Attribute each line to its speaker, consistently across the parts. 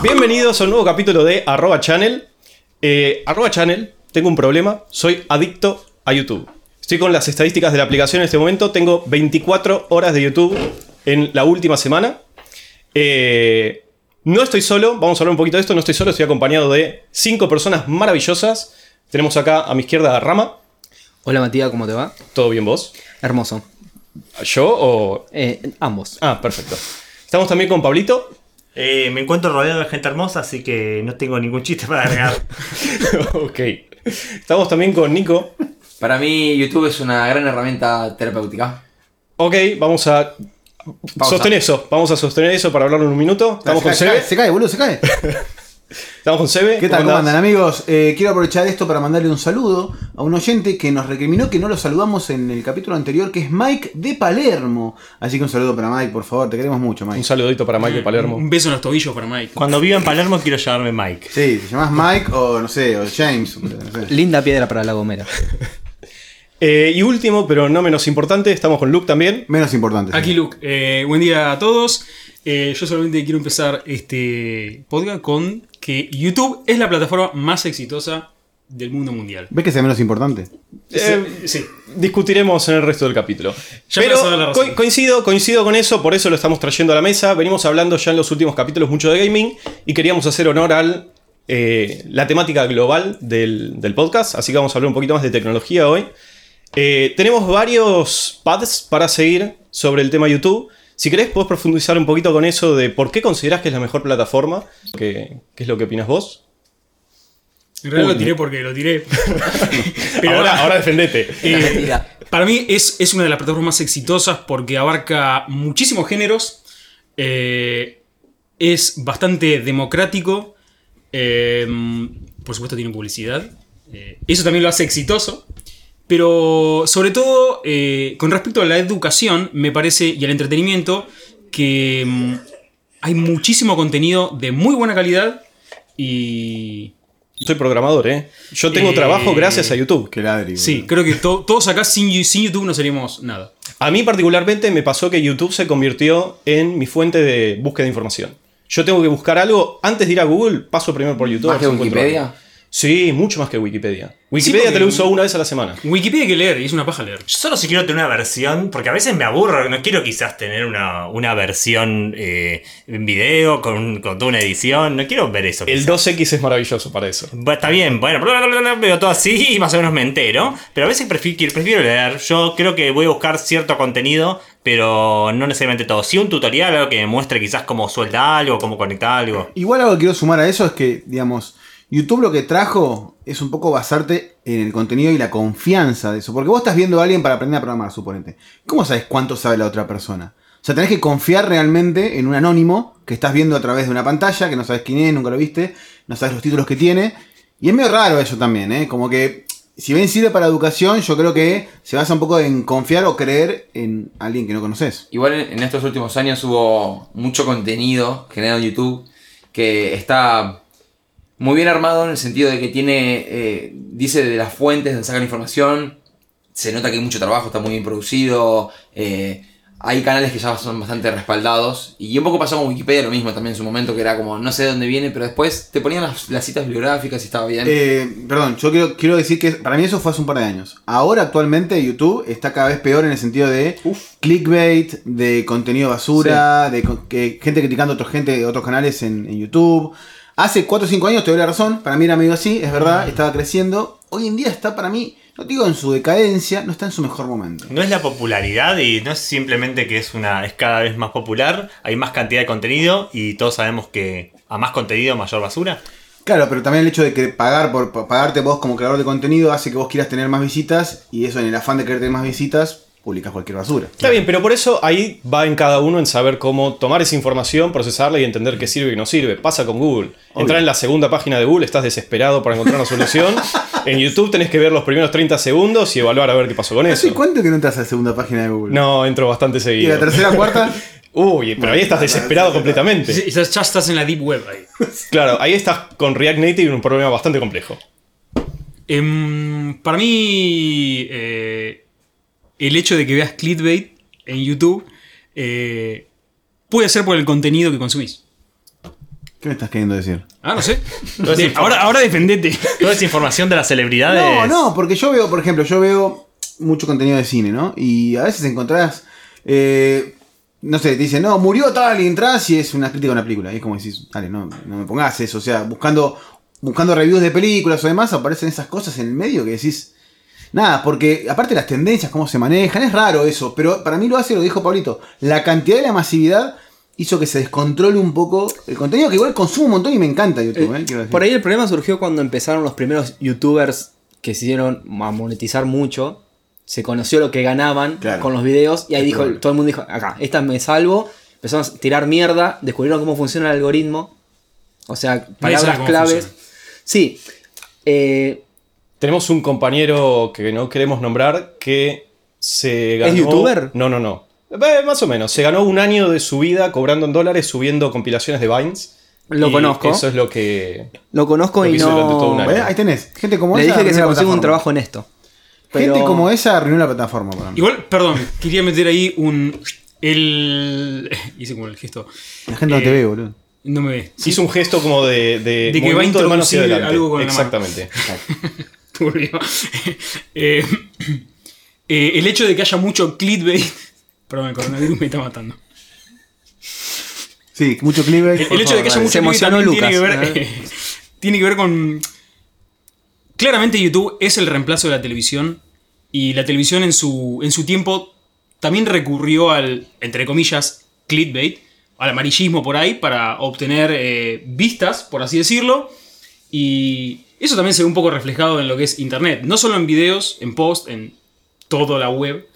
Speaker 1: Bienvenidos a un nuevo capítulo de Arroba Channel. Eh, arroba Channel, tengo un problema, soy adicto a YouTube. Estoy con las estadísticas de la aplicación en este momento, tengo 24 horas de YouTube en la última semana. Eh, no estoy solo, vamos a hablar un poquito de esto, no estoy solo, estoy acompañado de cinco personas maravillosas. Tenemos acá a mi izquierda a Rama.
Speaker 2: Hola Matías, ¿cómo te va?
Speaker 1: ¿Todo bien vos?
Speaker 2: Hermoso.
Speaker 1: ¿Yo o...?
Speaker 2: Eh, ambos.
Speaker 1: Ah, perfecto. Estamos también con Pablito.
Speaker 3: Eh, me encuentro rodeado de gente hermosa, así que no tengo ningún chiste para agregar.
Speaker 1: ok. Estamos también con Nico.
Speaker 4: Para mí YouTube es una gran herramienta terapéutica.
Speaker 1: Ok, vamos a
Speaker 4: Pausa.
Speaker 1: sostener eso. Vamos a sostener eso para hablarlo en un minuto. Estamos
Speaker 5: se,
Speaker 1: con
Speaker 5: cae, se, cae, se cae, boludo, se cae.
Speaker 1: Estamos con Sebe.
Speaker 5: ¿Qué tal? ¿Cómo andan amigos? Eh, quiero aprovechar esto para mandarle un saludo a un oyente que nos recriminó que no lo saludamos en el capítulo anterior, que es Mike de Palermo. Así que un saludo para Mike, por favor, te queremos mucho,
Speaker 1: Un
Speaker 5: Mike.
Speaker 1: saludito para Mike de
Speaker 6: Un
Speaker 1: Palermo.
Speaker 6: beso en los tobillos para Mike.
Speaker 3: Cuando viva en Palermo quiero llamarme Mike.
Speaker 5: Sí, te llamás Mike o no sé, o James. no sé.
Speaker 2: Linda piedra para la gomera.
Speaker 1: Eh, y último, pero no menos importante, estamos con Luke también.
Speaker 5: Menos importante. sí.
Speaker 6: Aquí Luke, eh, buen día a todos. Eh, yo solamente quiero empezar este podcast con que YouTube es la plataforma más exitosa del mundo mundial.
Speaker 5: ¿Ves que es el menos importante?
Speaker 1: Eh,
Speaker 6: Sí.
Speaker 1: discutiremos en el resto del capítulo.
Speaker 6: Ya me
Speaker 1: Pero
Speaker 6: dar la razón.
Speaker 1: co- coincido, coincido con eso, por eso lo estamos trayendo a la mesa. Venimos hablando ya en los últimos capítulos mucho de gaming y queríamos hacer honor al eh, la temática global del, del podcast, así que vamos a hablar un poquito más de tecnología hoy. Eh, tenemos varios paths para seguir sobre el tema YouTube. Si querés, podés profundizar un poquito con eso de por qué considerás que es la mejor plataforma. ¿Qué, qué es lo que opinas vos?
Speaker 6: En realidad
Speaker 1: Uy.
Speaker 6: lo tiré porque lo tiré. Pero
Speaker 1: ahora, ahora defendete.
Speaker 6: eh, para mí es, es una de las plataformas más exitosas porque abarca muchísimos géneros. eh, es bastante democrático. eh, por supuesto tiene publicidad. eh, eso también lo hace exitoso. Pero sobre todo, eh, con respecto a la educación, me parece, y al entretenimiento, que mm, hay muchísimo contenido de muy buena calidad y...
Speaker 1: Soy programador, ¿eh? Yo tengo
Speaker 6: Eh,
Speaker 1: trabajo gracias a YouTube.
Speaker 5: Que ladri.
Speaker 6: Sí, creo que to- todos acá sin, sin YouTube no seríamos nada.
Speaker 1: A mí particularmente me pasó que YouTube se convirtió en mi fuente de búsqueda de información. Yo tengo que buscar algo, antes de ir a Google, paso primero por YouTube. Sí, mucho más que Wikipedia. Wikipedia te lo uso una vez a la semana.
Speaker 6: Wikipedia hay que leer y es una paja leer.
Speaker 3: Yo solo si quiero tener una versión, porque a veces me aburro, no quiero quizás tener una, una versión eh, en video con, con toda una edición, no quiero ver eso.
Speaker 1: El
Speaker 3: quizás.
Speaker 1: 2X es maravilloso para eso.
Speaker 3: Bueno, Está bien, bueno, veo todo así y más o menos me entero. Pero a veces prefiero, prefiero leer. Yo creo que voy a buscar cierto contenido, pero no necesariamente todo. Sí, un tutorial, algo que me muestre quizás cómo suelta algo, cómo conecta algo.
Speaker 5: Igual algo que quiero sumar a eso es que, digamos, YouTube lo que trajo es un poco basarte en el contenido y la confianza de eso. Porque vos estás viendo a alguien para aprender a programar, suponete. ¿Cómo sabes cuánto sabe la otra persona? O sea, tenés que confiar realmente en un anónimo que estás viendo a través de una pantalla, que no sabes quién es, nunca lo viste, no sabes los títulos que tiene. Y es medio raro eso también, ¿eh? Como que, si bien sirve para educación, yo creo que se basa un poco en confiar o creer en alguien que no conoces.
Speaker 4: Igual en estos últimos años hubo mucho contenido generado en YouTube que está muy bien armado en el sentido de que tiene, eh, dice de las fuentes donde saca la información, se nota que hay mucho trabajo, está muy bien producido, eh, hay canales que ya son bastante respaldados y un poco pasó con Wikipedia lo mismo también en su momento que era como no sé de dónde viene, pero después te ponían las, las citas bibliográficas y estaba bien.
Speaker 5: Eh, perdón, yo quiero, quiero decir que para mí eso fue hace un par de años. Ahora actualmente YouTube está cada vez peor en el sentido de clickbait, de contenido basura, de co- que, gente criticando a otra gente, otros canales en, en YouTube. Hace 4 o 5 años te doy la razón, para mí era medio así, es verdad, estaba creciendo. Hoy en día está para mí, no digo en su decadencia, no está en su mejor momento.
Speaker 3: No es la popularidad y no es simplemente que es una es cada vez más popular, hay más cantidad de contenido y todos sabemos que a más contenido mayor basura.
Speaker 5: Claro, pero también el hecho de que pagar por, por pagarte vos como creador de contenido hace que vos quieras tener más visitas y eso en el afán de querer tener más visitas, publicas cualquier basura.
Speaker 1: Está bien, pero por eso ahí va en cada uno en saber cómo tomar esa información, procesarla y entender qué sirve y qué no sirve. Pasa con Google. Entrar en la segunda página de Google, estás desesperado para encontrar una solución. en YouTube tenés que ver los primeros 30 segundos y evaluar a ver qué pasó con
Speaker 5: ¿Hace
Speaker 1: eso.
Speaker 5: cuánto que no entras a la segunda página de Google?
Speaker 1: No, entro bastante
Speaker 5: ¿Y
Speaker 1: seguido.
Speaker 5: la tercera, cuarta?
Speaker 1: Uy, pero ahí estás desesperado completamente.
Speaker 6: Sí, Ya estás en la deep web ahí.
Speaker 1: Claro, ahí estás con React Native en un problema bastante complejo.
Speaker 6: Em, para mí, eh, el hecho de que veas clickbait en YouTube eh, puede ser por el contenido que consumís.
Speaker 5: ¿Qué me estás queriendo decir?
Speaker 6: Ah, no sé. De- ahora defendete.
Speaker 3: Toda esa información de las celebridades.
Speaker 5: No, no, porque yo veo, por ejemplo, yo veo mucho contenido de cine, ¿no? Y a veces encontrás, eh, no sé, te dicen, no, murió tal y entras y es una crítica a una película. Y es como decís, dale, no, no me pongas eso. O sea, buscando, buscando reviews de películas o demás, aparecen esas cosas en el medio que decís, nada, porque aparte las tendencias, cómo se manejan, es raro eso, pero para mí lo hace, lo dijo Pablito, la cantidad y la masividad hizo que se descontrole un poco el contenido que igual consumo un montón y me encanta YouTube, ¿eh? Decir.
Speaker 2: Por ahí el problema surgió cuando empezaron los primeros youtubers que se hicieron a monetizar mucho. Se conoció lo que ganaban
Speaker 5: Claro.
Speaker 2: con los videos y ahí dijo,
Speaker 5: probable.
Speaker 2: todo el mundo dijo, acá, esta me salvo. Empezaron a tirar mierda, descubrieron cómo funciona el algoritmo. O sea, palabras claves.
Speaker 6: funciona.
Speaker 2: Sí. eh,
Speaker 1: Tenemos un compañero que no queremos nombrar que se ganó.
Speaker 2: ¿Es youtuber?
Speaker 1: No, no, no. Eh, más o menos. Se ganó un año de su vida cobrando en dólares subiendo compilaciones de Vines.
Speaker 2: Lo
Speaker 1: Y
Speaker 2: conozco.
Speaker 1: Eso es lo que.
Speaker 2: lo conozco
Speaker 1: Lo que
Speaker 2: y
Speaker 1: hizo durante todo un
Speaker 2: no...
Speaker 1: año.
Speaker 5: ¿Ves? Ahí tenés, gente como
Speaker 2: Le
Speaker 5: esa.
Speaker 2: dije que se consiga un trabajo en esto.
Speaker 5: Gente como esa arruinó la plataforma para mí.
Speaker 6: Igual, perdón, quería meter ahí un. El. Hice como el gesto.
Speaker 5: La gente no te
Speaker 6: Eh,
Speaker 5: ve, boludo.
Speaker 6: No me ve.
Speaker 1: Hizo un gesto como de. De,
Speaker 6: De que va a introducir
Speaker 1: adelante.
Speaker 6: algo con la mano. Turbio. Eh, eh, el hecho de que haya mucho clickbait. Perdón, el coronavirus me está matando.
Speaker 5: Sí, mucho clickbait.
Speaker 6: El, hecho de que haya mucho
Speaker 2: Se
Speaker 6: clickbait
Speaker 2: emocionó
Speaker 6: también tiene que
Speaker 2: Lucas,
Speaker 6: ver. tiene que ver con. Claramente YouTube es el reemplazo de la televisión. Y la televisión en su, en su tiempo también recurrió al, entre comillas, clickbait, al amarillismo por ahí, para obtener eh, vistas, por así decirlo. Y eso también se ve un poco reflejado en lo que es Internet. No solo en videos, en post, en toda la web.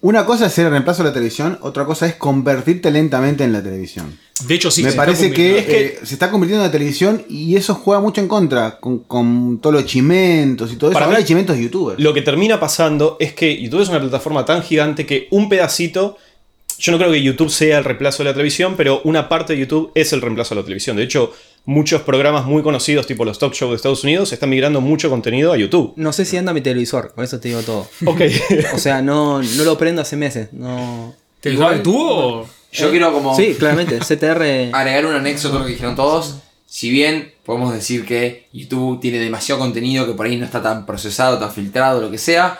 Speaker 5: Una cosa es ser el reemplazo de la televisión, otra cosa es convertirte lentamente en la televisión.
Speaker 6: De hecho, sí.
Speaker 5: Me
Speaker 6: se está
Speaker 5: parece que,
Speaker 6: convirtiendo.
Speaker 5: eh, se está convirtiendo en la televisión y eso juega mucho en contra con, con todos los chimentos y todo eso.
Speaker 1: Para
Speaker 5: Ahora
Speaker 1: mí-
Speaker 5: hay chimentos de youtubers.
Speaker 1: Lo que termina pasando es que YouTube es una plataforma tan gigante que un pedacito. Yo no creo que YouTube sea el reemplazo de la televisión, pero una parte de YouTube es el reemplazo de la televisión. De hecho, muchos programas muy conocidos, tipo los talk shows de Estados Unidos, están migrando mucho contenido a YouTube.
Speaker 2: No sé si anda mi televisor, con eso te digo todo.
Speaker 1: Ok.
Speaker 2: O sea, no, no lo prendo hace meses. No.
Speaker 6: ¿Te
Speaker 4: Igual-
Speaker 6: tuvo o.?
Speaker 4: Yo quiero como
Speaker 2: Sí, claramente. CTR.
Speaker 4: agregar un anexo a todo lo que dijeron todos. Si bien podemos decir que YouTube tiene demasiado contenido que por ahí no está tan procesado, tan filtrado, lo que sea,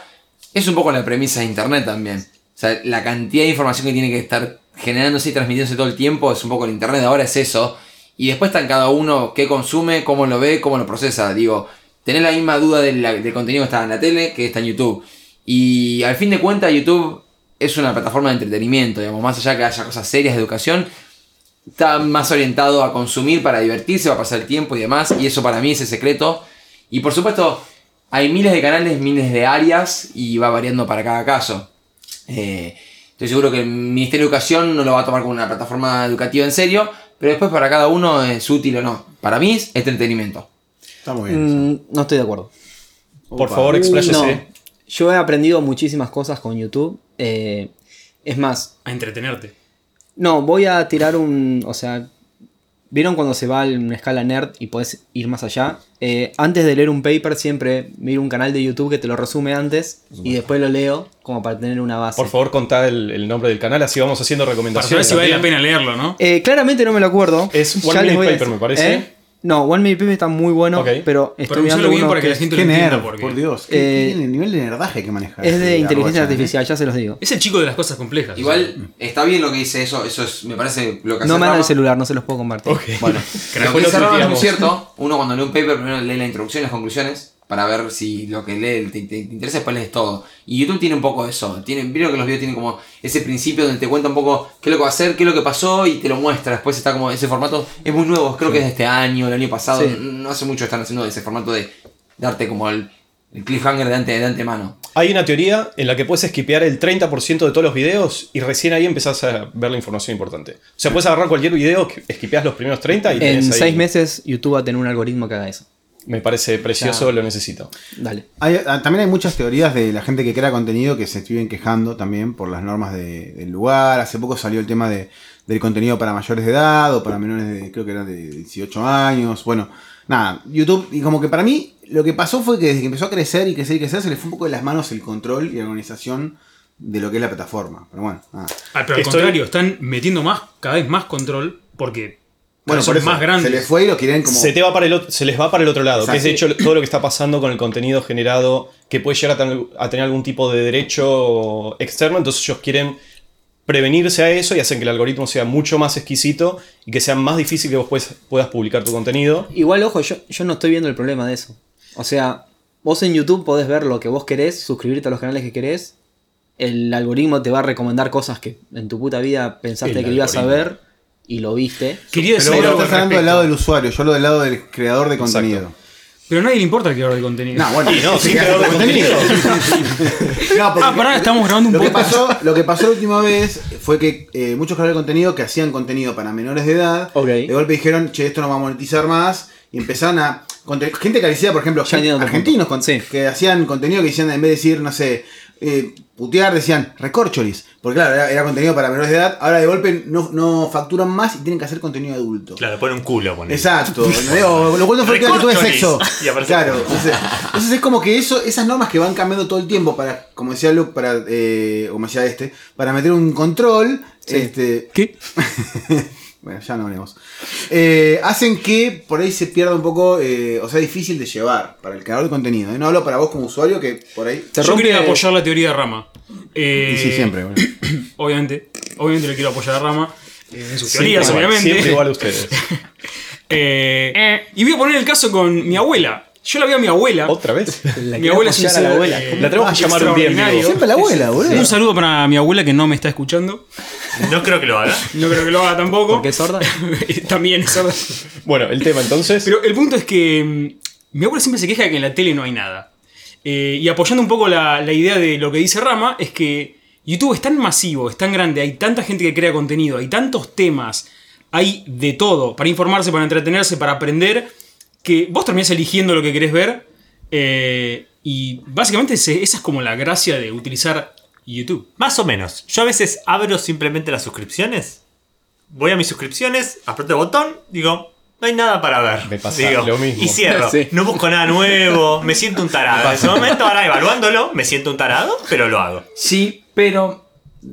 Speaker 4: es un poco la premisa de Internet también. O sea, la cantidad de información que tiene que estar generándose y transmitiéndose todo el tiempo es un poco el Internet, ahora es eso. Y después está en cada uno qué consume, cómo lo ve, cómo lo procesa. Digo, tenés la misma duda del, contenido que está en la tele que está en YouTube. Y al fin de cuentas, YouTube es una plataforma de entretenimiento, digamos, más allá que haya cosas serias de educación, está más orientado a consumir para divertirse, para pasar el tiempo y demás, y eso para mí es el secreto. Y por supuesto, hay miles de canales, miles de áreas, y va variando para cada caso. Eh, estoy seguro que el Ministerio de Educación no lo va a tomar como una plataforma educativa en serio, pero después para cada uno es útil o no. Para mí es entretenimiento.
Speaker 5: Está muy bien.
Speaker 2: Mm, no estoy de acuerdo.
Speaker 1: Por favor, expláyese.
Speaker 2: No. Yo he aprendido muchísimas cosas con YouTube. eh, es más,
Speaker 6: A entretenerte.
Speaker 2: no, voy a tirar un. O sea, ¿vieron cuando se va a una escala nerd y podés ir más allá? Eh, antes de leer un paper, siempre miro un canal de YouTube que te lo resume antes y después lo leo como para tener una base.
Speaker 1: Por favor, contá el, el nombre del canal, así vamos haciendo
Speaker 6: Para saber
Speaker 1: recomendaciones.
Speaker 6: si vale la pena leerlo, ¿no?
Speaker 2: Eh, claramente no me lo acuerdo.
Speaker 1: Es One Minute Paper, me parece.
Speaker 2: ¿Eh? No, One Minute Paper está muy bueno,
Speaker 1: Ok.
Speaker 2: pero estoy
Speaker 6: Pero
Speaker 2: mirando
Speaker 6: bien
Speaker 2: uno
Speaker 6: para que la gente lo entienda. Porque
Speaker 5: por Dios. Qué-
Speaker 2: Eh,
Speaker 5: qué- el nivel de nerdaje que maneja.
Speaker 2: es de inteligencia
Speaker 5: ¿eh?
Speaker 2: artificial, ya se los digo.
Speaker 6: Es el chico de las cosas complejas.
Speaker 4: Igual está bien lo que dice eso, eso es, me parece lo que hace
Speaker 2: No me dan el celular, no se los puedo compartir.
Speaker 4: Bueno,
Speaker 1: Que
Speaker 4: lo que dice es muy cierto. Uno cuando lee un paper primero lee la introducción y las conclusiones para ver si lo que lee te, te- te interesa, después lees todo. Y YouTube tiene un poco eso. Tiene, vieron que los videos tienen como ese principio donde te cuenta un poco qué es lo que va a hacer, qué es lo que pasó y te lo muestra. Después está como ese formato. Es muy nuevo, creo que es de este año, el año pasado.
Speaker 2: Sí.
Speaker 4: No hace mucho están haciendo ese formato de darte como el, el cliffhanger de, ante, de antemano.
Speaker 1: Hay una teoría en la que puedes esquipear el 30% de todos los videos y recién ahí empezás a ver la información importante. O sea, puedes agarrar cualquier video, esquipeás los primeros 30 y
Speaker 2: En
Speaker 1: tenés ahí-
Speaker 2: seis meses YouTube va a tener un algoritmo que haga eso.
Speaker 1: Me parece precioso,
Speaker 2: Ya.
Speaker 1: lo necesito.
Speaker 2: Dale.
Speaker 5: Hay- ah, también hay muchas teorías de la gente que crea contenido que se viven quejando también por las normas de- del lugar. Hace poco salió el tema de, del contenido para mayores de edad o para menores de, creo que eran de 18 años. Bueno, nada, YouTube, y como que para mí lo que pasó fue que desde que empezó a crecer y crecer y crecer, se le fue un poco de las manos el control y la organización de lo que es la plataforma. Pero bueno, nada.
Speaker 6: Ah, pero al
Speaker 1: Estoy-
Speaker 6: contrario, están metiendo más, cada vez más control porque
Speaker 5: Bueno,
Speaker 6: son
Speaker 5: por eso,
Speaker 6: más grandes.
Speaker 5: Se les fue y lo quieren como.
Speaker 1: Se, te va para el otro- se les va para el otro lado, que es de hecho todo lo que está pasando con el contenido generado que puede llegar a tener, a tener algún tipo de derecho externo, entonces ellos quieren prevenirse a eso y hacen que el algoritmo sea mucho más exquisito y que sea más difícil que vos puedes- puedas publicar tu contenido.
Speaker 2: Igual, ojo, yo, yo no estoy viendo el problema de eso. O sea, vos en YouTube podés ver lo que vos querés, suscribirte a los canales que querés. El algoritmo te va a recomendar cosas que en tu puta vida pensaste
Speaker 1: El
Speaker 2: que ibas a ver y lo viste.
Speaker 6: Quería decir
Speaker 5: Pero vos estás hablando del lado del usuario, yo lo del lado del creador de contenido.
Speaker 6: Pero a nadie le importa el creador de contenido.
Speaker 5: No, bueno,
Speaker 1: Y no, sí, creador de contenido.
Speaker 5: No, porque
Speaker 6: Ah, pará, estamos grabando un
Speaker 5: lo que, pasó, lo que pasó la última vez fue que eh, muchos creadores de contenido que hacían contenido para menores de edad, de golpe dijeron, che, esto no va a monetizar más, y empezaron a... Gente que decía, por ejemplo,
Speaker 2: Ya
Speaker 5: argentinos con-
Speaker 2: Sí.
Speaker 5: que hacían contenido que decían, en vez de decir, no sé, eh, putear, decían recorcholis. Porque claro, era, era contenido para menores de edad, ahora de golpe no, no facturan más y tienen que hacer contenido adulto.
Speaker 3: Claro, pone un culo, pone.
Speaker 5: Exacto. o lo cuento fue que tuve sexo.
Speaker 3: Y aparece-
Speaker 5: Claro. Entonces, entonces es como que eso, esas normas que van cambiando todo el tiempo para, como decía Luke, para, eh, como decía este, para meter un control, este,
Speaker 6: ¿Qué?
Speaker 5: bueno, ya no hablemos. Eh, hacen que por ahí se pierda un poco, eh, o sea, difícil de llevar para el creador de contenido. ¿eh? No hablo para vos como usuario que por ahí.
Speaker 2: Te
Speaker 6: Yo
Speaker 2: rompe-
Speaker 6: quería apoyar la teoría de Rama. Eh,
Speaker 5: Y sí, siempre. bueno.
Speaker 6: Obviamente. Obviamente le quiero apoyar a Rama. eh, en sus
Speaker 1: Siempre
Speaker 6: teorías,
Speaker 1: igual,
Speaker 6: obviamente.
Speaker 1: Siempre igual a ustedes.
Speaker 6: Eh, y voy a poner el caso con mi abuela. Yo la veo a mi abuela.
Speaker 1: ¿Otra vez?
Speaker 2: La
Speaker 6: Mi abuela es un
Speaker 2: la abuela.
Speaker 1: La tenemos que llamar un día.
Speaker 5: Siempre la abuela, boludo.
Speaker 6: Un saludo para mi abuela que no me está escuchando.
Speaker 3: No creo que lo haga.
Speaker 6: No creo que lo haga tampoco.
Speaker 2: Porque es sorda.
Speaker 6: También es sorda.
Speaker 1: Bueno, el tema entonces.
Speaker 6: Pero el punto es que mm, mi abuela siempre se queja de que en la tele no hay nada. Eh, y apoyando un poco la, la idea de lo que dice Rama, es que YouTube es tan masivo, es tan grande, hay tanta gente que crea contenido, hay tantos temas, hay de todo, para informarse, para entretenerse, para aprender, que vos terminás eligiendo lo que querés ver. eh, y básicamente esa es como la gracia de utilizar YouTube.
Speaker 3: Más o menos. Yo a veces abro simplemente las suscripciones. Voy a mis suscripciones, aprieto el botón, digo, no hay nada para ver.
Speaker 1: Me pasa
Speaker 3: Digo,
Speaker 1: lo mismo.
Speaker 3: Y cierro.
Speaker 2: Sí.
Speaker 3: No busco nada nuevo, me siento un tarado. En ese momento, ahora evaluándolo, me siento un tarado, pero lo hago.
Speaker 4: Sí, pero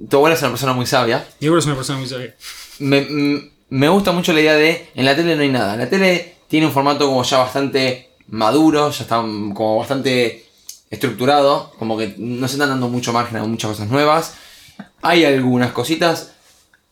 Speaker 4: tu abuela es una persona muy sabia.
Speaker 6: Abuela es una persona muy sabia.
Speaker 4: Me, me gusta mucho la idea de en la tele no hay nada. La tele tiene un formato como ya bastante maduro, ya está como bastante estructurado, como que no se están dando mucho margen a muchas cosas nuevas. Hay algunas cositas,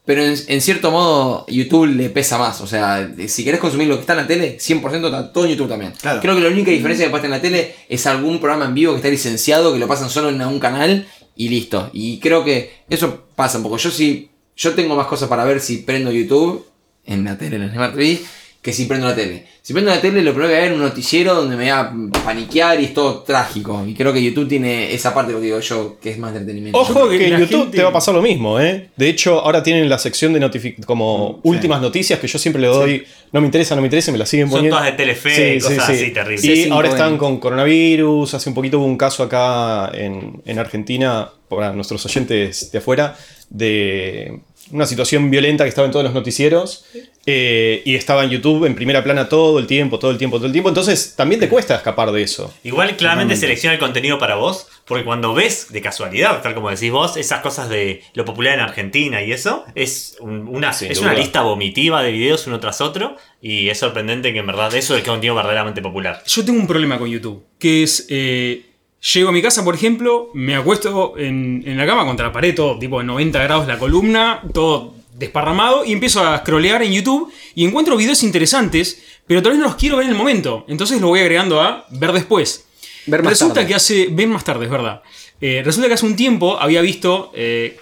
Speaker 4: pero en, en cierto modo YouTube le pesa más. O sea, si querés consumir lo que está en la tele, 100% está todo en YouTube también.
Speaker 5: Claro.
Speaker 4: Creo que la única diferencia que pasa en la tele es algún programa en vivo que está licenciado, que lo pasan solo en un canal y listo. Y creo que eso pasa un poco. Yo sí, yo tengo más cosas para ver si prendo YouTube en la tele, en el Smart TV, que si prendo la tele. Si prendo la tele, lo primero que voy a ver es un noticiero donde me va a paniquear y es todo trágico. Y creo que YouTube tiene esa parte, lo que digo yo, que es más entretenimiento.
Speaker 1: Ojo que en YouTube
Speaker 6: gente-
Speaker 1: te va a pasar lo mismo, ¿eh? De hecho, ahora tienen la sección de notifi- como últimas noticias que yo siempre le doy. No me interesa, no me interesa, me la siguen
Speaker 3: Son
Speaker 1: poniendo.
Speaker 3: todas de Telefe y cosas así terribles.
Speaker 1: Y
Speaker 2: C5N.
Speaker 1: ahora están con coronavirus. Hace un poquito hubo un caso acá en, en Argentina, para nuestros oyentes de afuera, de una situación violenta que estaba en todos los noticieros. Eh, y estaba en YouTube en primera plana todo el tiempo, todo el tiempo, todo el tiempo. Entonces también te cuesta escapar de eso.
Speaker 3: Igual claramente selecciona el contenido para vos, porque cuando ves de casualidad, tal como decís vos, esas cosas de lo popular en Argentina y eso, es, un- una,
Speaker 1: Sin
Speaker 3: es
Speaker 1: duda.
Speaker 3: una lista vomitiva de videos uno tras otro, y es sorprendente que en verdad eso es el contenido verdaderamente popular.
Speaker 6: Yo tengo un problema con YouTube, que es, eh, llego a mi casa, por ejemplo, me acuesto en, en la cama contra la pared, todo tipo de 90 grados la columna, todo desparramado, y empiezo a scrollear en YouTube y encuentro videos interesantes, pero tal vez no los quiero ver en el momento, entonces lo voy agregando a ver después.
Speaker 2: Ver más
Speaker 6: resulta
Speaker 2: tarde.
Speaker 6: que hace, ven más tarde, es verdad. Eh, resulta que hace un tiempo había visto, eh,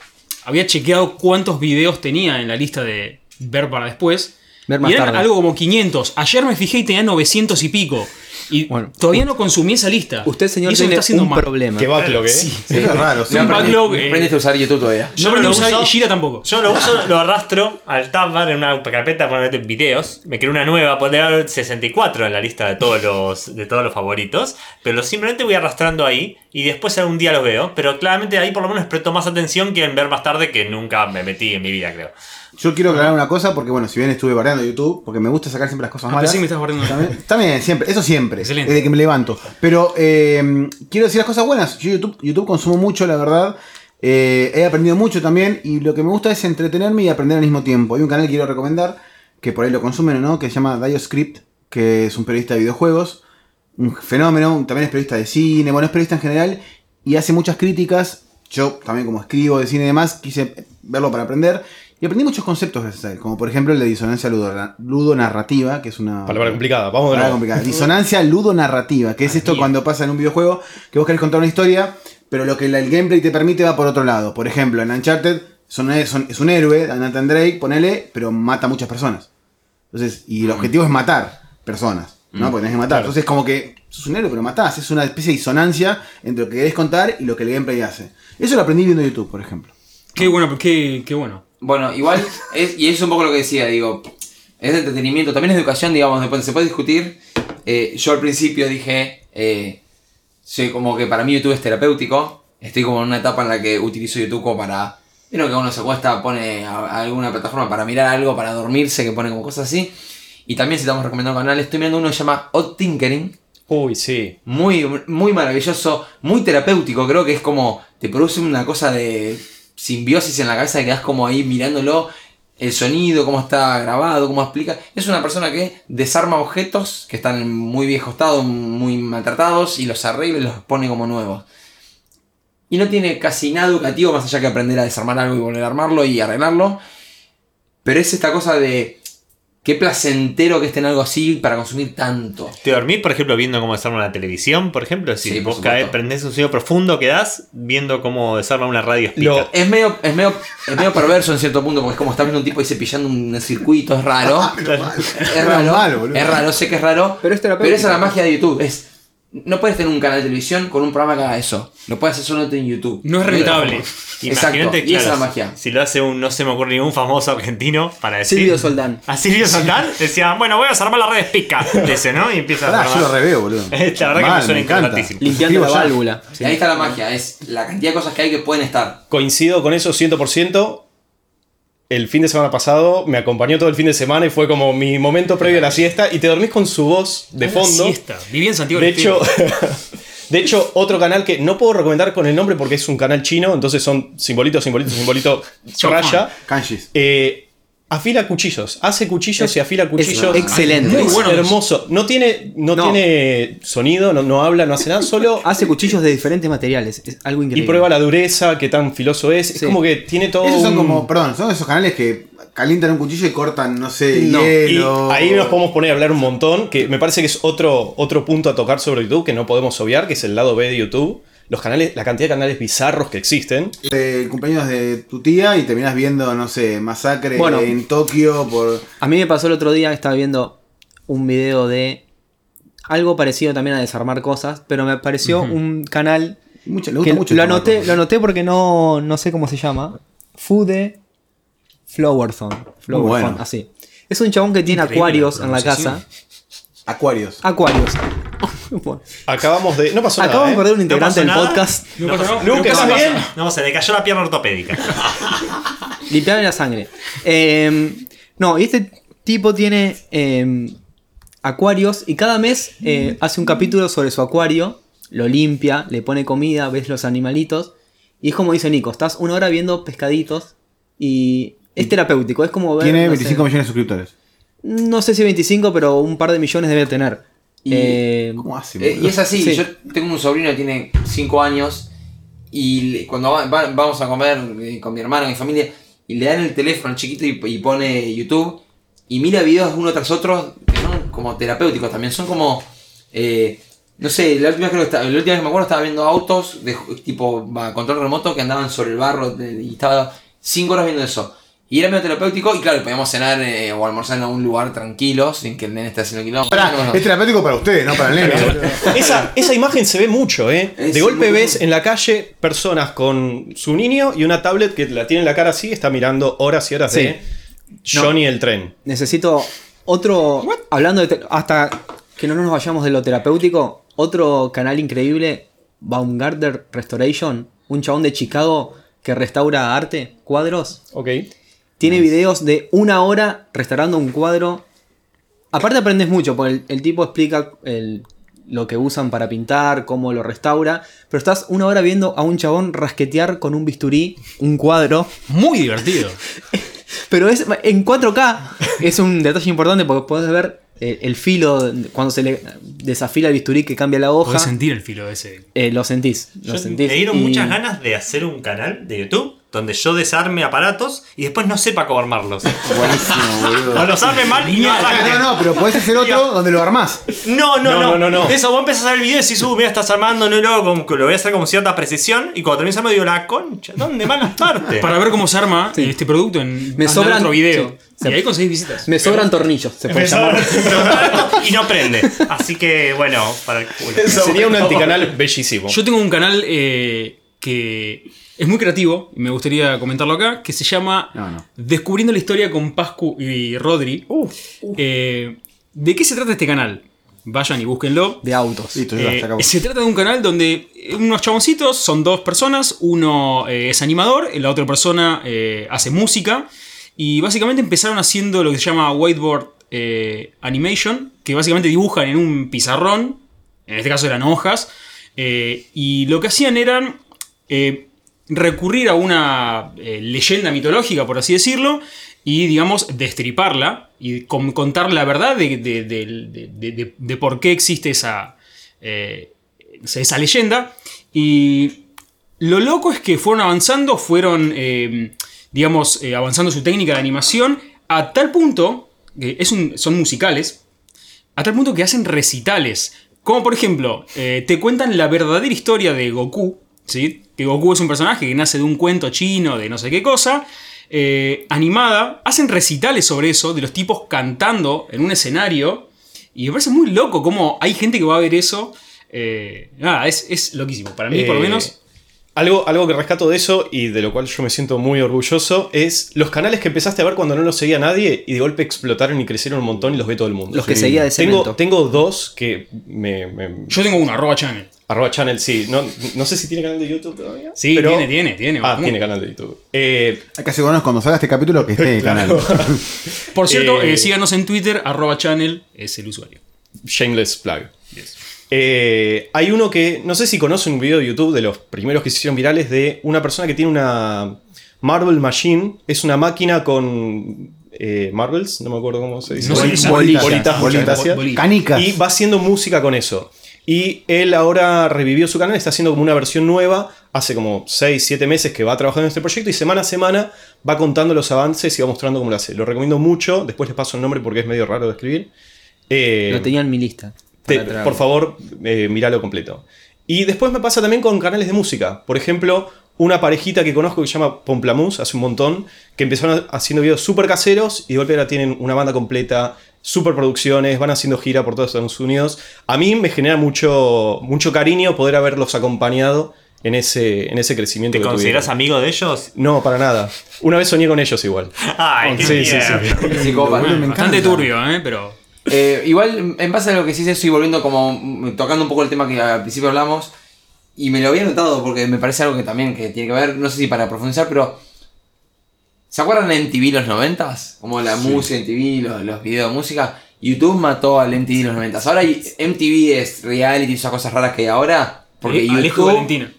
Speaker 6: había chequeado cuántos videos tenía en la lista de ver para después.
Speaker 2: Ver más
Speaker 6: y eran
Speaker 2: tarde.
Speaker 6: algo como 500. Ayer me fijé y tenía 900 y pico. Y
Speaker 2: Bueno,
Speaker 6: todavía no consumí esa lista.
Speaker 2: Usted, señor, tiene
Speaker 6: está haciendo
Speaker 2: un
Speaker 6: mal.
Speaker 2: problema.
Speaker 1: Qué backlog, ¿eh?
Speaker 6: Sí.
Speaker 5: Eso es raro. sí.
Speaker 6: un
Speaker 4: No no
Speaker 6: eh.
Speaker 4: aprendiste a usar YouTube todavía.
Speaker 6: Yo
Speaker 3: Yo
Speaker 6: aprendí a
Speaker 3: lo
Speaker 6: usar
Speaker 3: uso-
Speaker 6: y Gira tampoco.
Speaker 3: Yo lo uso, lo arrastro al tab en una carpeta para meter videos. Me creo una nueva, podría haber 64 en la lista de todos los, de todos los favoritos. Pero simplemente voy arrastrando ahí y después algún día los veo. Pero claramente ahí por lo menos presto más atención que en ver más tarde que nunca me metí en mi vida, creo.
Speaker 5: Yo quiero aclarar una cosa, porque bueno, si bien estuve bardeando YouTube, porque me gusta sacar siempre las cosas
Speaker 6: Ah,
Speaker 5: malas.
Speaker 6: que me estabas bardeando.
Speaker 5: También, también, siempre, eso siempre.
Speaker 6: Excelente.
Speaker 5: Desde que me levanto. Pero eh, quiero decir las cosas buenas. Yo YouTube, YouTube consumo mucho, la verdad. Eh, he aprendido mucho también. Y lo que me gusta es entretenerme y aprender al mismo tiempo. Hay un canal que quiero recomendar que por ahí lo consumen o no, que se llama DioScript, que es un periodista de videojuegos, un fenómeno, también es periodista de cine, bueno, es periodista en general, y hace muchas críticas. Yo también como escribo de cine y demás, quise verlo para aprender. Y aprendí muchos conceptos gracias a él, como por ejemplo el de disonancia ludo- ludonarrativa, que es una...
Speaker 1: Palabra complicada. Vamos de
Speaker 5: Palabra
Speaker 1: nuevo.
Speaker 5: complicada. Disonancia ludonarrativa, que es esto cuando pasa en un videojuego que vos querés contar una historia, pero lo que el gameplay te permite va por otro lado. Por ejemplo, en Uncharted son, son- es un héroe, Nathan Drake, ponele, pero mata a muchas personas. Entonces, y el objetivo es matar personas, ¿no? Porque tenés que matar. Entonces, como que sos un héroe, pero matás. Es una especie de disonancia entre lo que querés contar y lo que el gameplay hace. Eso lo aprendí viendo YouTube, por ejemplo.
Speaker 6: Qué bueno, qué, qué bueno.
Speaker 4: Bueno, igual, es, y eso es un poco lo que decía, digo, es de entretenimiento, también es educación, digamos, después se puede discutir. Eh, yo al principio dije, eh, soy como que para mí YouTube es terapéutico, estoy como en una etapa en la que utilizo YouTube como para, vieron que uno se acuesta, pone a, a alguna plataforma para mirar algo, para dormirse, que pone como cosas así. Y también si estamos recomendando canales, estoy mirando uno que se llama Odd Tinkering,
Speaker 1: Uy, sí.
Speaker 4: muy, muy maravilloso, muy terapéutico. Creo que es como. Te produce una cosa de simbiosis en la cabeza que quedas como ahí mirándolo. El sonido, cómo está grabado, cómo explica. Es una persona que desarma objetos que están en muy viejo estado, muy maltratados, y los arregla y los pone como nuevos. Y no tiene casi nada educativo más allá que aprender a desarmar algo y volver a armarlo y arreglarlo. Pero es esta cosa de. Qué placentero que esté en algo así para consumir tanto.
Speaker 3: ¿Te dormís, por ejemplo, viendo cómo desarma una televisión, por ejemplo? Si
Speaker 4: Sí, por
Speaker 3: vos caes, prendés un sonido profundo que das viendo cómo desarma una radio.
Speaker 1: Lo-
Speaker 4: Es medio, es medio, es medio perverso en cierto punto, porque es como estar viendo un tipo ahí cepillando un circuito, es raro. es raro, es raro, sé que es raro.
Speaker 2: Pero es terapéutico.
Speaker 4: Pero esa es la magia de YouTube. Es, no puedes tener un canal de televisión con un programa que haga eso. Lo puedes hacer solo en YouTube.
Speaker 6: No es rentable.
Speaker 4: Exacto,
Speaker 3: Imagínate,
Speaker 4: y esa es la magia.
Speaker 3: Si lo hace un, no se me ocurre ningún famoso argentino para decir.
Speaker 2: Silvio Soldán.
Speaker 3: A Silvio Soldán decía, bueno, voy a desarmar la red speaker. Dice, ¿no? Y empieza a
Speaker 5: yo lo reveo, boludo.
Speaker 3: La verdad que me suena
Speaker 5: encanta.
Speaker 3: interesantísimo.
Speaker 2: Limpiando la válvula.
Speaker 4: Y ahí está la magia, es la cantidad de cosas que hay que pueden estar.
Speaker 1: Coincido con eso 100%. El fin de semana pasado me acompañó todo el fin de semana y fue como mi momento previo a la siesta y te dormís con su voz de
Speaker 6: A la
Speaker 1: fondo.
Speaker 6: siesta. Viví en Santiago
Speaker 1: De hecho, de hecho, otro canal que no puedo recomendar con el nombre porque es un canal chino, entonces son simbolito, simbolito, simbolito, raya.
Speaker 5: Kanjis.
Speaker 1: Eh, afila cuchillos, hace cuchillos y afila cuchillos.
Speaker 2: excelente.
Speaker 1: Es
Speaker 6: Muy bueno.
Speaker 1: hermoso. No tiene, no,
Speaker 2: No.
Speaker 1: tiene sonido, no, no habla, no hace nada, solo
Speaker 2: Hace cuchillos de diferentes materiales. Es algo
Speaker 1: y
Speaker 2: increíble.
Speaker 1: prueba la dureza, qué tan filoso es. Es como que tiene todo.
Speaker 5: Esos son
Speaker 1: un-
Speaker 5: como, perdón, son esos canales que calientan un cuchillo y cortan, no sé,
Speaker 2: No.
Speaker 1: Y
Speaker 5: hielo.
Speaker 1: ahí nos podemos poner a hablar un montón, que me parece que es otro, otro punto a tocar sobre YouTube que no podemos obviar, que es el lado B de YouTube. Los canales, la cantidad de canales bizarros que existen.
Speaker 5: El cumpleaños de tu tía y terminás viendo, no sé, masacre
Speaker 2: Bueno.
Speaker 5: en Tokio por.
Speaker 2: A mí me pasó el otro día, estaba viendo un video de algo parecido también a desarmar cosas, pero me pareció un canal
Speaker 5: Mucho, le
Speaker 2: que
Speaker 5: mucho.
Speaker 2: lo anoté,
Speaker 5: cosas.
Speaker 2: lo anoté porque no, no sé cómo se llama. Fude Flowerthon. Flowerthon,
Speaker 5: bueno.
Speaker 2: así. Es un chabón que tiene
Speaker 6: Increíble
Speaker 2: acuarios en la casa.
Speaker 5: Acuarios.
Speaker 2: Acuarios. Bueno,
Speaker 1: Acabamos de. No pasó
Speaker 2: Acabamos de
Speaker 1: nada.
Speaker 2: perder un
Speaker 1: ¿eh?
Speaker 2: integrante del
Speaker 3: nada.
Speaker 2: podcast.
Speaker 6: No nada.
Speaker 1: Lucas,
Speaker 6: No pasa
Speaker 1: ¿estás
Speaker 6: nada.
Speaker 1: bien?
Speaker 3: No, se le cayó la pierna ortopédica.
Speaker 2: Limpiarle la sangre. Eh, no, y este tipo tiene eh, acuarios y cada mes eh, hace un capítulo sobre su acuario, lo limpia, le pone comida, ves los animalitos. Y es como dice Nico, estás una hora viendo pescaditos y es terapéutico. Es como ver.
Speaker 5: Tiene
Speaker 2: no sé,
Speaker 5: 25 millones de suscriptores.
Speaker 2: No sé si 25, pero un par de millones debe tener.
Speaker 4: Y-
Speaker 2: Eh,
Speaker 5: ¿Cómo hace?
Speaker 4: Eh, y es así,
Speaker 2: Sí.
Speaker 4: yo tengo un sobrino que tiene 5 años y cuando va- va- vamos a comer eh, con mi hermano, mi familia, y le dan el teléfono al chiquito y, y pone YouTube y mira videos uno tras otro que son como terapéuticos también, son como... eh, no sé, la última, vez que estaba- la última vez que me acuerdo estaba viendo autos de tipo control remoto que andaban sobre el barro de- y estaba 5 horas viendo eso. Y era medio terapéutico y claro, podíamos cenar eh, o almorzar en algún lugar tranquilos sin que el nene esté haciendo kilómetros.
Speaker 5: Pará,
Speaker 4: No, no.
Speaker 5: es terapéutico para ustedes, no para el nene.
Speaker 1: Esa, esa imagen se ve mucho, ¿eh?
Speaker 4: Es
Speaker 1: De golpe
Speaker 4: muy-
Speaker 1: ves en la calle personas con su niño y una tablet que la tiene en la cara así, está mirando horas y horas
Speaker 2: Sí.
Speaker 1: de Johnny el tren.
Speaker 2: necesito otro. Hablando de. hasta que no nos vayamos de lo terapéutico, otro canal increíble, Baumgartner Restoration, un chabón de Chicago que restaura arte, cuadros.
Speaker 1: Ok.
Speaker 2: Tiene videos de una hora restaurando un cuadro. Aparte aprendes mucho, porque el, el tipo explica el- lo que usan para pintar, cómo lo restaura, pero estás una hora viendo a un chabón rasquetear con un bisturí un cuadro.
Speaker 6: Muy divertido.
Speaker 2: Pero es en 4K es un detalle importante porque podés ver el filo cuando se le desafila el bisturí que cambia la hoja.
Speaker 6: Podés sentir el filo ese.
Speaker 2: Eh, lo sentís. Lo
Speaker 3: Yo-
Speaker 2: sentís.
Speaker 3: me dieron
Speaker 2: y-
Speaker 3: muchas ganas de hacer un canal de YouTube donde yo desarme aparatos y después no sepa cómo armarlos.
Speaker 5: Buenísimo, boludo.
Speaker 3: o los arme mal y no arranquen.
Speaker 5: No, no, pero podés hacer otro donde lo armás.
Speaker 3: No, no,
Speaker 1: No,
Speaker 3: no,
Speaker 1: no, no, no.
Speaker 3: Eso, vos empezás a ver el video y decís, uh, mira, estás armando, no, y luego como que lo voy a hacer con cierta precisión. Y cuando terminas armando, digo, la concha, ¿dónde van las partes?
Speaker 6: Para ver cómo se arma
Speaker 2: Sí.
Speaker 6: este producto en
Speaker 2: Me sobran-
Speaker 6: otro video.
Speaker 2: sí.
Speaker 6: Y ahí conseguís visitas.
Speaker 2: Me sobran tornillos, se puede
Speaker 3: Me
Speaker 2: llamar.
Speaker 3: y no prende. Así que, bueno, para el culo.
Speaker 1: Sería un anticanal bellísimo.
Speaker 6: Yo tengo un canal eh, que es muy creativo, y me gustaría comentarlo acá, que se llama
Speaker 5: No, no.
Speaker 6: Descubriendo la historia con Pascu y Rodri. Eh, ¿De qué se trata este canal? Vayan y búsquenlo.
Speaker 2: De autos.
Speaker 5: Listo, ya
Speaker 6: Eh,
Speaker 5: se
Speaker 6: trata de un canal donde unos chaboncitos son dos personas, uno eh, es animador, la otra persona eh, hace música y básicamente empezaron haciendo lo que se llama whiteboard eh, animation, que básicamente dibujan en un pizarrón, en este caso eran hojas, eh, y lo que hacían eran eh, recurrir a una eh, leyenda mitológica, por así decirlo, y digamos destriparla y con- contar la verdad de, por qué existe esa, eh, esa leyenda. Y lo loco es que fueron avanzando, fueron, digamos, avanzando su técnica de animación a tal punto, que es un- son musicales, a tal punto que hacen recitales. Como por ejemplo, te cuentan la verdadera historia de Goku, ¿sí? Que Goku es un personaje que nace de un cuento chino de no sé qué cosa, eh, animada. Hacen recitales sobre eso, de los tipos cantando en un escenario. Y me parece muy loco cómo hay gente que va a ver eso. Eh, nada, es, es loquísimo. Para mí, por lo
Speaker 1: Eh,
Speaker 6: menos,
Speaker 1: Algo, algo que rescato de eso y de lo cual yo me siento muy orgulloso es los canales que empezaste a ver cuando no los seguía nadie y de golpe explotaron y crecieron un montón y los ve todo el mundo.
Speaker 2: Los que
Speaker 1: Sí.
Speaker 2: seguía de
Speaker 1: tengo,
Speaker 2: cemento.
Speaker 1: tengo dos que me, me-
Speaker 6: yo tengo uno, arroba channel.
Speaker 1: Arroba channel, sí. No, no sé si tiene canal de YouTube todavía.
Speaker 6: Sí,
Speaker 1: pero-
Speaker 6: tiene, tiene, tiene.
Speaker 1: Ah,
Speaker 6: ¿Cómo?
Speaker 1: tiene canal de YouTube. Eh,
Speaker 5: Hay que asegurarnos cuando salga este capítulo que esté el canal.
Speaker 6: Por cierto,
Speaker 1: Eh,
Speaker 6: eh, síganos en Twitter, arroba channel es el usuario.
Speaker 1: shameless plug. Eh, hay uno que, no sé si conocen un video de YouTube de los primeros que se hicieron virales de una persona que tiene una Marble Machine. Es una máquina con eh, marbles, no me acuerdo cómo se dice.
Speaker 6: No
Speaker 1: Bolitas,
Speaker 6: bolitas,
Speaker 1: bolitas,
Speaker 5: bolitas. Canicas.
Speaker 1: Y va haciendo música con eso. Y él ahora revivió su canal, está haciendo como una versión nueva. Hace como 6, 7 meses que va trabajando en este proyecto y semana a semana va contando los avances y va mostrando cómo lo hace. Lo recomiendo mucho. Después les paso el nombre porque es medio raro de escribir. Eh,
Speaker 2: Lo tenía en mi lista.
Speaker 1: te- por favor, eh, miralo completo. Y después me pasa también con canales de música. Por ejemplo, una parejita que conozco que se llama Pomplamoose hace un montón, que empezaron haciendo videos súper caseros y de golpe ahora tienen una banda completa, super producciones, van haciendo gira por todos Estados Unidos. A mí me genera mucho, mucho cariño poder haberlos acompañado en ese, en ese crecimiento.
Speaker 3: ¿Te
Speaker 1: que
Speaker 3: consideras
Speaker 1: tuvieron.
Speaker 3: amigo de ellos?
Speaker 1: No, para nada. Una vez soñé con ellos igual.
Speaker 3: Ay, qué
Speaker 1: Sí, sí,
Speaker 6: Bastante
Speaker 5: encanta.
Speaker 6: turbio, ¿eh? Pero.
Speaker 4: Eh, igual, en base a lo que sí estoy volviendo como tocando un poco el tema que al principio hablamos. Y me lo había notado porque me parece algo que también que tiene que ver, no sé si para profundizar, pero. ¿Se acuerdan de MTV los 90s? Como la música MTV, los, los videos de música. YouTube mató al MTV los 90s. Ahora y- MTV es reality, esas cosas raras que hay ahora. Porque
Speaker 6: Eh, Alejo
Speaker 4: YouTube
Speaker 6: Valentina.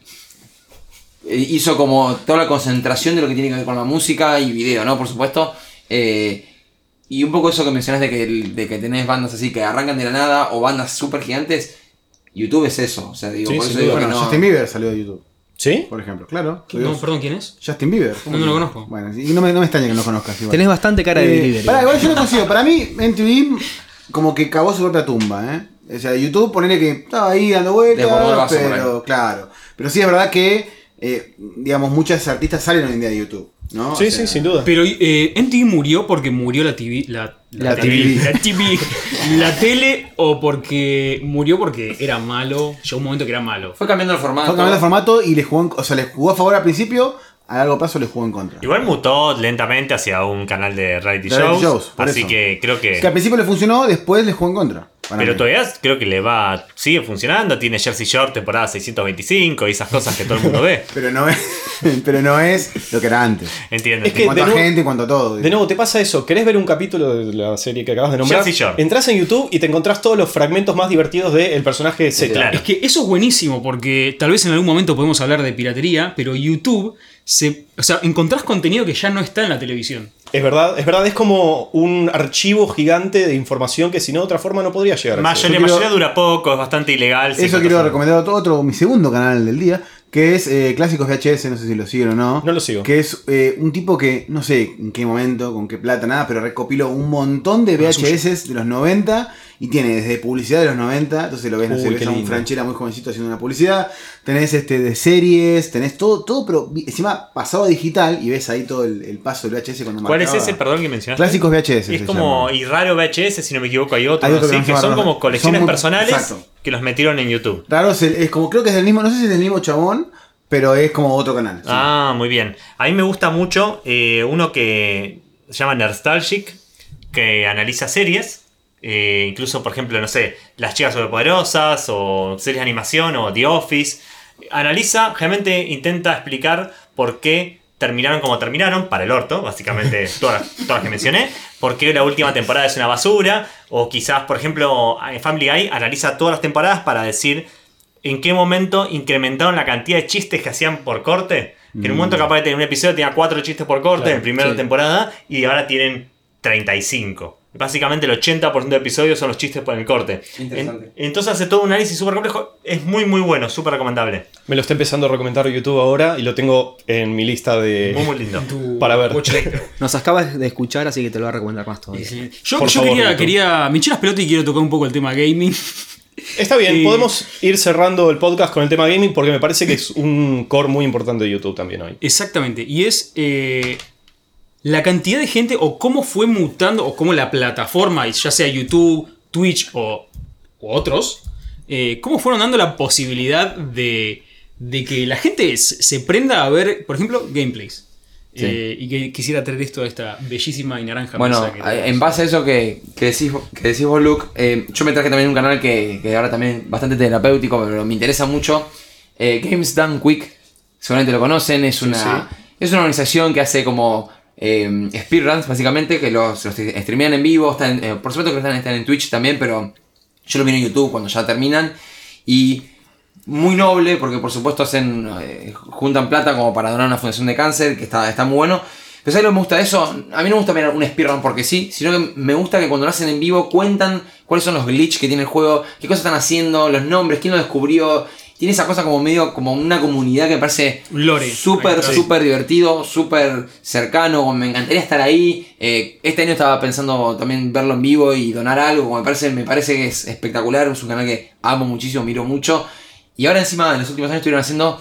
Speaker 4: eh, hizo como toda la concentración de lo que tiene que ver con la música y video, ¿no? Por supuesto. Eh, y un poco eso que mencionas de que, de que tenés bandas así que arrancan de la nada o bandas súper gigantes. YouTube es eso. O sea, digo,
Speaker 1: Sí,
Speaker 4: por eso digo
Speaker 1: duda.
Speaker 4: que
Speaker 5: Bueno,
Speaker 4: no.
Speaker 5: Justin Bieber salió de YouTube,
Speaker 1: ¿Sí?
Speaker 5: por ejemplo. Claro.
Speaker 6: No, perdón, ¿quién es?
Speaker 5: Justin Bieber.
Speaker 6: No, no lo conozco.
Speaker 5: Bueno, y no me, no me extraña que no lo conozcas. Igual.
Speaker 2: Tenés bastante cara de
Speaker 5: Eh,
Speaker 2: delivery.
Speaker 5: pará, igual yo lo consigo. Para mí, MTV como que cavó su propia tumba, ¿eh? O sea, YouTube, ponele que estaba ahí dando vueltas,
Speaker 4: Desbordó el vaso por
Speaker 5: pero claro. Pero sí es verdad que, eh, digamos, muchas artistas salen hoy en día de YouTube, ¿no?
Speaker 1: Sí,
Speaker 5: O sea,
Speaker 1: sí, sin duda.
Speaker 6: Pero eh, MTV murió porque murió la TV. La,
Speaker 5: La
Speaker 6: TV.
Speaker 5: TV.
Speaker 6: La TV. La tele o porque murió porque era malo. Llegó un momento que era malo.
Speaker 4: Fue cambiando el formato.
Speaker 5: Fue cambiando el formato y le jugó, en- o sea, le jugó a favor al principio, a largo plazo le jugó en contra.
Speaker 3: Igual mutó lentamente hacia un canal de reality,
Speaker 5: Reality
Speaker 3: shows, así
Speaker 5: eso.
Speaker 3: que creo que...
Speaker 5: Que al principio le funcionó, después le jugó en contra.
Speaker 3: Pero
Speaker 5: mí.
Speaker 3: todavía creo que le va... Sigue funcionando, tiene Jersey Shore temporada 625 y esas cosas que todo el mundo ve.
Speaker 5: Pero no es, pero no es lo que era antes.
Speaker 3: Entiendo.
Speaker 1: Es que-
Speaker 5: En cuanto
Speaker 1: de
Speaker 5: a
Speaker 1: nuevo-
Speaker 5: gente, en cuanto a todo.
Speaker 1: De nuevo, te pasa eso. ¿Querés ver un capítulo de la serie que acabas de nombrar?
Speaker 3: Jersey Shore.
Speaker 1: Entrás en YouTube y te encontrás todos los fragmentos más divertidos del personaje Z.
Speaker 3: Claro.
Speaker 6: Es que eso es buenísimo porque tal vez en algún momento podemos hablar de piratería, pero YouTube se, o sea, encontrás contenido que ya no está en la televisión.
Speaker 1: Es verdad, es verdad, es como un archivo gigante de información que si no de otra forma no podría llegar a ser.
Speaker 3: Mayoría,
Speaker 5: Yo quiero-
Speaker 3: mayoría dura poco, es bastante ilegal.
Speaker 5: Eso quiero recomendar otro, otro, mi segundo canal del día, que es eh, Clásicos VHS, no sé si lo siguen o no.
Speaker 1: No lo sigo.
Speaker 5: Que es eh, un tipo que, no sé en qué momento, con qué plata, nada, pero recopiló un montón de VHS de los 90 y tiene desde publicidad de los 90, entonces lo ves, no sé,
Speaker 1: Uy,
Speaker 5: ves a un franchera muy jovencito haciendo una publicidad, tenés este de series, tenés todo, todo, pero encima pasado a digital y ves ahí todo el, el paso del VHS cuando
Speaker 3: ¿Cuál es
Speaker 5: marcaba.
Speaker 3: ese, perdón, que mencionaste?
Speaker 5: Clásicos VHS.
Speaker 3: Es como,
Speaker 5: llama.
Speaker 3: y raro VHS, si no me equivoco, hay otro,
Speaker 5: Hay otro
Speaker 3: ¿sí?
Speaker 5: que
Speaker 3: que son como colecciones
Speaker 5: Son muy-
Speaker 3: personales
Speaker 5: exacto.
Speaker 3: Que los metieron en YouTube.
Speaker 5: Raro, es, el- es como, creo que es del mismo, no sé si es del mismo chabón, pero es como otro canal. sí.
Speaker 3: Ah, muy bien. A mí me gusta mucho eh, uno que se llama Nostalgic, que analiza series. eh, incluso, por ejemplo, no sé, Las Chicas Superpoderosas o series de animación o The Office. Analiza, realmente intenta explicar por qué terminaron como terminaron, para el orto, básicamente todas, las- todas las que mencioné, por qué la última temporada es una basura, o quizás, por ejemplo, Family Guy analiza todas las temporadas para decir en qué momento incrementaron la cantidad de chistes que hacían por corte. Que en un momento capaz de tener un episodio tenía cuatro chistes por corte en la primera
Speaker 2: sí.
Speaker 3: temporada y ahora tienen 35. Básicamente el 80% de episodios son los chistes por el corte.
Speaker 4: Interesante.
Speaker 3: En- entonces hace todo un análisis súper complejo. Es muy muy bueno, súper recomendable.
Speaker 1: Me lo está empezando a recomendar YouTube ahora y lo tengo en mi lista de.
Speaker 3: Muy muy lindo.
Speaker 6: Tu
Speaker 1: Para ver.
Speaker 2: Nos acabas de escuchar, así que te lo voy a recomendar más todavía.
Speaker 6: Yo, yo
Speaker 1: favor,
Speaker 6: quería, quería. Me eché las pelotas y quiero tocar un poco el tema gaming.
Speaker 1: Está bien, podemos ir cerrando el podcast con el tema gaming porque me parece que es un core muy importante de YouTube también hoy.
Speaker 6: Exactamente. Y es eh, la cantidad de gente o cómo fue mutando o cómo la plataforma, ya sea YouTube, Twitch o, o otros, eh, cómo fueron dando la posibilidad de, de que la gente se prenda a ver, por ejemplo, gameplays.
Speaker 4: Sí.
Speaker 6: Eh, y que quisiera traer esto a esta bellísima y naranja
Speaker 4: Bueno,
Speaker 6: mesa que
Speaker 4: en base a eso que, que, decís, que decís vos, Luke, eh, yo me traje también un canal que, que ahora también bastante terapéutico, pero me interesa mucho. Eh, Games Done Quick, seguramente lo conocen, es una, es una organización que hace como eh, speedruns, básicamente, que los, los streamean en vivo, están, eh, por supuesto que están, están en Twitch también, pero yo lo miro en YouTube cuando ya terminan. Y muy noble, porque por supuesto hacen eh, juntan plata como para donar a una fundación de cáncer, que está, está muy bueno. Pero ¿sabes lo me gusta eso? A mí no me gusta mirar un speedrun porque sí, sino que me gusta que cuando lo hacen en vivo cuentan cuáles son los glitches que tiene el juego, qué cosas están haciendo, los nombres, quién lo descubrió. Tiene esa cosa como medio, como una comunidad que me parece súper, súper divertido, súper cercano, me encantaría estar ahí. Eh, este año estaba pensando también verlo en vivo y donar algo, como me parece, me parece que es espectacular, es un canal que amo muchísimo, miro mucho. Y ahora encima en los últimos años estuvieron haciendo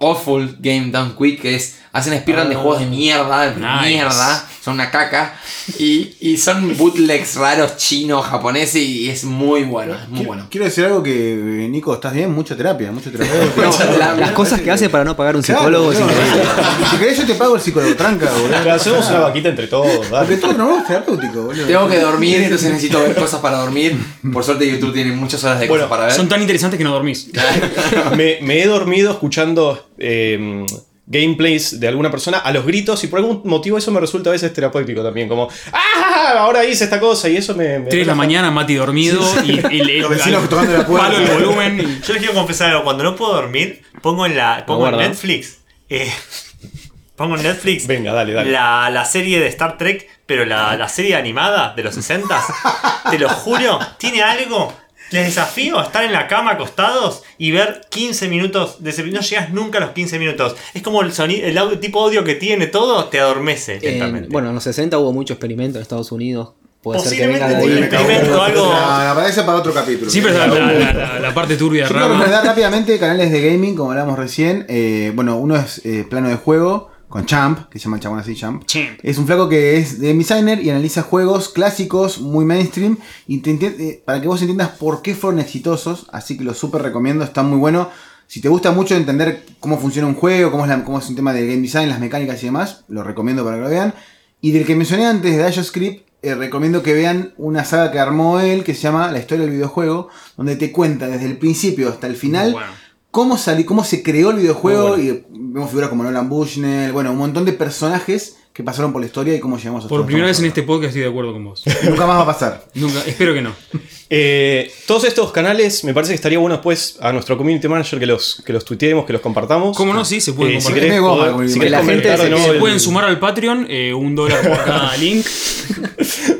Speaker 4: Awful Game Done Quick, que es, hacen speedrun de juegos de mierda, de
Speaker 6: Nice.
Speaker 4: mierda, son una caca. Y, y son bootlegs raros chinos, japoneses y es muy bueno, es muy
Speaker 5: Quiero,
Speaker 4: bueno.
Speaker 5: quiero decir algo que, eh, Nico, estás bien, mucha terapia, mucha terapia.
Speaker 2: Las cosas que hace para no pagar un
Speaker 5: Claro,
Speaker 2: psicólogo es
Speaker 5: claro.
Speaker 2: increíble.
Speaker 5: Si querés yo te pago el psicólogo, tranca, boludo.
Speaker 1: Hacemos una vaquita entre todos, dale.
Speaker 5: Porque todo no es terapéutico, boludo.
Speaker 4: Tengo que dormir, entonces necesito ver cosas para dormir. Por suerte YouTube tiene muchas horas de
Speaker 1: Bueno,
Speaker 4: cosas para ver.
Speaker 6: Son tan interesantes que no dormís.
Speaker 1: me, me he dormido escuchando eh, gameplays de alguna persona a los gritos y por algún motivo eso me resulta a veces terapéutico también. Como, ¡ah! Ahora hice esta cosa y eso me. me
Speaker 6: 3 de la mañana, Mati dormido y, y le-
Speaker 5: Los vecinos tocando la puerta.
Speaker 6: palo el volumen. y-
Speaker 3: Yo les quiero confesar algo. Cuando no puedo dormir, pongo en la pongo en. Netflix. eh, pongo en Netflix.
Speaker 1: Venga, dale, dale.
Speaker 3: La, la serie de Star Trek, pero la, la serie animada de los 60 Te lo juro, tiene algo. Les desafío a estar en la cama acostados y ver 15 minutos de ese No llegas nunca a los 15 minutos. Es como el sonido, el audio, tipo audio que tiene todo, te adormece
Speaker 2: Eh,
Speaker 3: lentamente.
Speaker 2: bueno, en los 60 hubo mucho experimento en Estados Unidos. Puede ser que
Speaker 3: Posiblemente
Speaker 2: venga de ahí.
Speaker 3: experimento, algo.
Speaker 5: La, para eso para otro capítulo.
Speaker 6: Siempre está la, la- la- la parte turbia de Rama.
Speaker 5: rápidamente canales de gaming, como hablamos recién. Eh, bueno, uno es eh, plano de juego con Champ, que se llama el chabón así Champ.
Speaker 6: Champ.
Speaker 5: Es un flaco que es de designer y analiza juegos clásicos, muy mainstream, y te eh, para que vos entiendas por qué fueron exitosos. Así que lo súper recomiendo, está muy bueno. Si te gusta mucho entender cómo funciona un juego, cómo es, la- cómo es un tema de game design, las mecánicas y demás, lo recomiendo para que lo vean. Y del que mencioné antes, de Dash Script, eh, recomiendo que vean una saga que armó él que se llama La historia del videojuego, donde te cuenta desde el principio hasta el final
Speaker 6: Bueno.
Speaker 5: Cómo salió, cómo se creó el videojuego y vemos figuras como Nolan Bushnell, bueno, un montón de personajes que pasaron por la historia y cómo llegamos a
Speaker 6: Por primera vez en este podcast estoy de acuerdo con vos.
Speaker 5: Nunca más va a pasar.
Speaker 6: Nunca, espero que no.
Speaker 1: Eh, todos estos canales, me parece que estaría bueno después a nuestro community manager que los, que los tuiteemos, que los compartamos.
Speaker 6: ¿Cómo no? Sí, se pueden
Speaker 1: Eh, si
Speaker 6: compartir.
Speaker 1: querés, poder- si querés
Speaker 2: la gente se-
Speaker 1: nuevo
Speaker 6: Se
Speaker 1: el-
Speaker 6: pueden sumar al Patreon, eh, un dólar por cada link.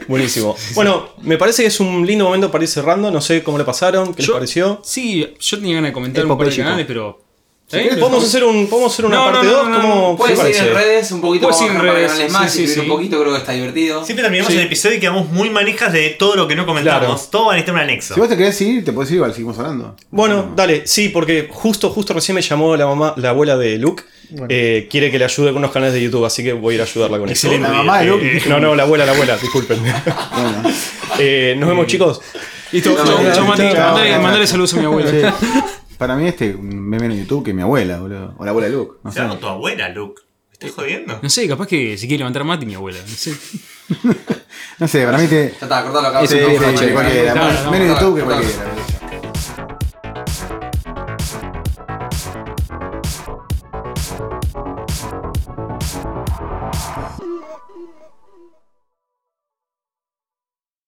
Speaker 1: Buenísimo. Bueno, me parece que es un lindo momento para ir cerrando. No sé cómo le pasaron, qué les
Speaker 6: Yo-
Speaker 1: pareció.
Speaker 6: Sí, yo tenía ganas de comentar
Speaker 2: Es
Speaker 6: un par de canales, pero. ¿Está
Speaker 5: querés,
Speaker 6: bien?
Speaker 1: Podemos hacer, un, podemos hacer una
Speaker 6: No,
Speaker 1: parte
Speaker 6: no,
Speaker 1: 2.
Speaker 6: no, no,
Speaker 1: ¿Cómo qué
Speaker 4: Puedes ir en redes un poquito
Speaker 6: Puedes
Speaker 4: más
Speaker 6: ir en
Speaker 4: para
Speaker 6: redes,
Speaker 4: canales
Speaker 6: sí,
Speaker 4: más,
Speaker 6: sí,
Speaker 4: escribir
Speaker 6: sí.
Speaker 4: un poquito, creo que está divertido.
Speaker 3: Siempre terminamos
Speaker 6: Sí.
Speaker 3: el episodio y quedamos muy manijas de todo lo que no comentamos.
Speaker 1: Claro.
Speaker 3: Todo va a necesitar un anexo.
Speaker 5: Si vos te querés ir, te podés ir igual, seguimos hablando.
Speaker 1: Bueno, dale, sí, porque justo, justo recién me llamó la mamá, la abuela de Luke. Eh, quiere que le ayude con unos canales de YouTube, así que voy a ir a ayudarla con eso.
Speaker 6: Excelente.
Speaker 5: La mamá de Luke.
Speaker 1: Eh, no, no, la abuela, la abuela, disculpen.
Speaker 5: Bueno.
Speaker 1: Eh, nos vemos, chicos.
Speaker 6: Listo, mandale saludos a mi abuela.
Speaker 5: Para mí este me ven en YouTube que mi abuela, boludo. O la abuela de Luke. No sé.
Speaker 3: Se con tu abuela, Luke. ¿Me estás jodiendo?
Speaker 6: No sé, capaz que se quiere levantar Mati, mi abuela. No sé.
Speaker 5: No sé, para mí te.
Speaker 4: Ya está, cortalo acá.
Speaker 2: Eso
Speaker 5: Sí,
Speaker 2: no
Speaker 5: sí, cualquiera.
Speaker 6: Claro,
Speaker 4: claro,
Speaker 5: YouTube que
Speaker 4: claro.
Speaker 5: cualquiera.